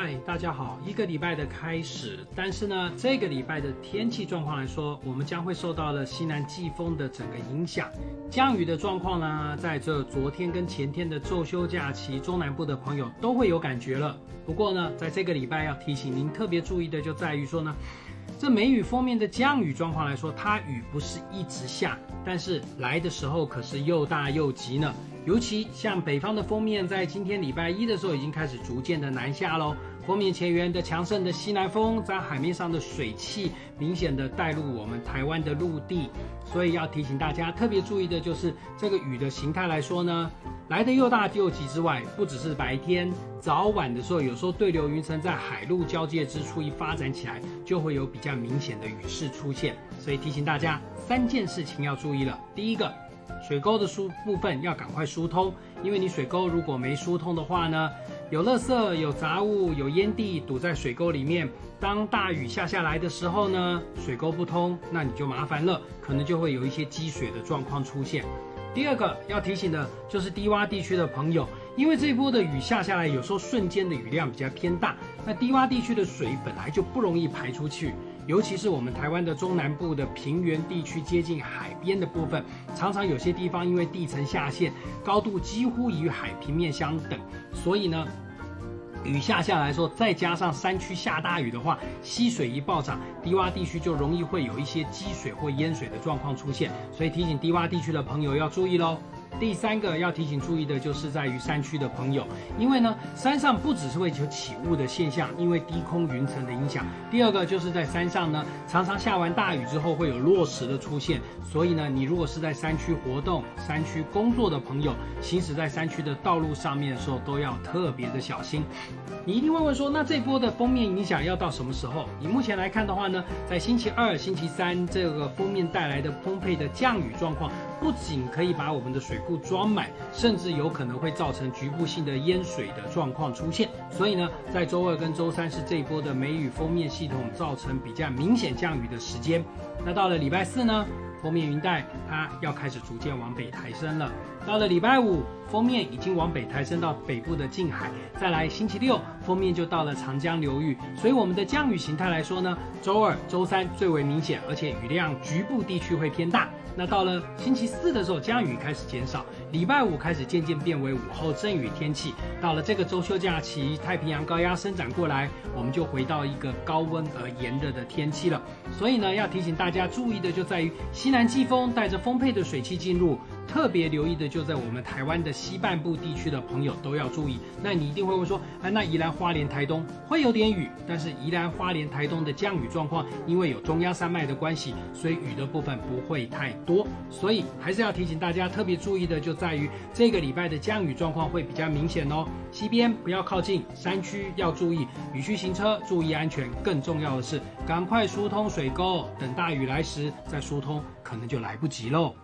嗨，大家好！一个礼拜的开始，但是呢，这个礼拜的天气状况来说，我们将会受到了西南季风的整个影响，降雨的状况呢，在这昨天跟前天的周休假期，中南部的朋友都会有感觉了。不过呢，在这个礼拜要提醒您特别注意的，就在于说呢，这梅雨封面的降雨状况来说，它雨不是一直下，但是来的时候可是又大又急呢。尤其像北方的封面，在今天礼拜一的时候已经开始逐渐的南下喽。风面前缘的强盛的西南风，在海面上的水汽明显的带入我们台湾的陆地，所以要提醒大家特别注意的就是这个雨的形态来说呢，来的又大又急之外，不只是白天早晚的时候，有时候对流云层在海陆交界之处一发展起来，就会有比较明显的雨势出现。所以提醒大家三件事情要注意了。第一个。水沟的疏部分要赶快疏通，因为你水沟如果没疏通的话呢，有垃圾、有杂物、有烟蒂堵在水沟里面。当大雨下下来的时候呢，水沟不通，那你就麻烦了，可能就会有一些积水的状况出现。第二个要提醒的就是低洼地区的朋友，因为这波的雨下下来，有时候瞬间的雨量比较偏大，那低洼地区的水本来就不容易排出去。尤其是我们台湾的中南部的平原地区，接近海边的部分，常常有些地方因为地层下陷，高度几乎与海平面相等，所以呢，雨下下来说，再加上山区下大雨的话，溪水一暴涨，低洼地区就容易会有一些积水或淹水的状况出现，所以提醒低洼地区的朋友要注意喽。第三个要提醒注意的就是在于山区的朋友，因为呢山上不只是会有起雾的现象，因为低空云层的影响。第二个就是在山上呢，常常下完大雨之后会有落石的出现，所以呢你如果是在山区活动、山区工作的朋友，行驶在山区的道路上面的时候都要特别的小心。你一定会问说，那这波的封面影响要到什么时候？以目前来看的话呢，在星期二、星期三这个封面带来的丰沛的降雨状况。不仅可以把我们的水库装满，甚至有可能会造成局部性的淹水的状况出现。所以呢，在周二跟周三是这一波的梅雨封面系统造成比较明显降雨的时间。那到了礼拜四呢，封面云带它要开始逐渐往北抬升了。到了礼拜五，封面已经往北抬升到北部的近海。再来星期六，封面就到了长江流域。所以我们的降雨形态来说呢，周二、周三最为明显，而且雨量局部地区会偏大。那到了星期四的时候，降雨开始减少，礼拜五开始渐渐变为午后阵雨天气。到了这个周休假期，太平洋高压伸展过来，我们就回到一个高温而炎热的天气了。所以呢，要提醒大家注意的就在于西南季风带着丰沛的水汽进入。特别留意的就在我们台湾的西半部地区的朋友都要注意。那你一定会问说，哎，那宜兰花莲台东会有点雨，但是宜兰花莲台东的降雨状况，因为有中央山脉的关系，所以雨的部分不会太多。所以还是要提醒大家特别注意的就在于这个礼拜的降雨状况会比较明显哦。西边不要靠近，山区要注意，雨区行车注意安全。更重要的是，赶快疏通水沟，等大雨来时再疏通，可能就来不及喽。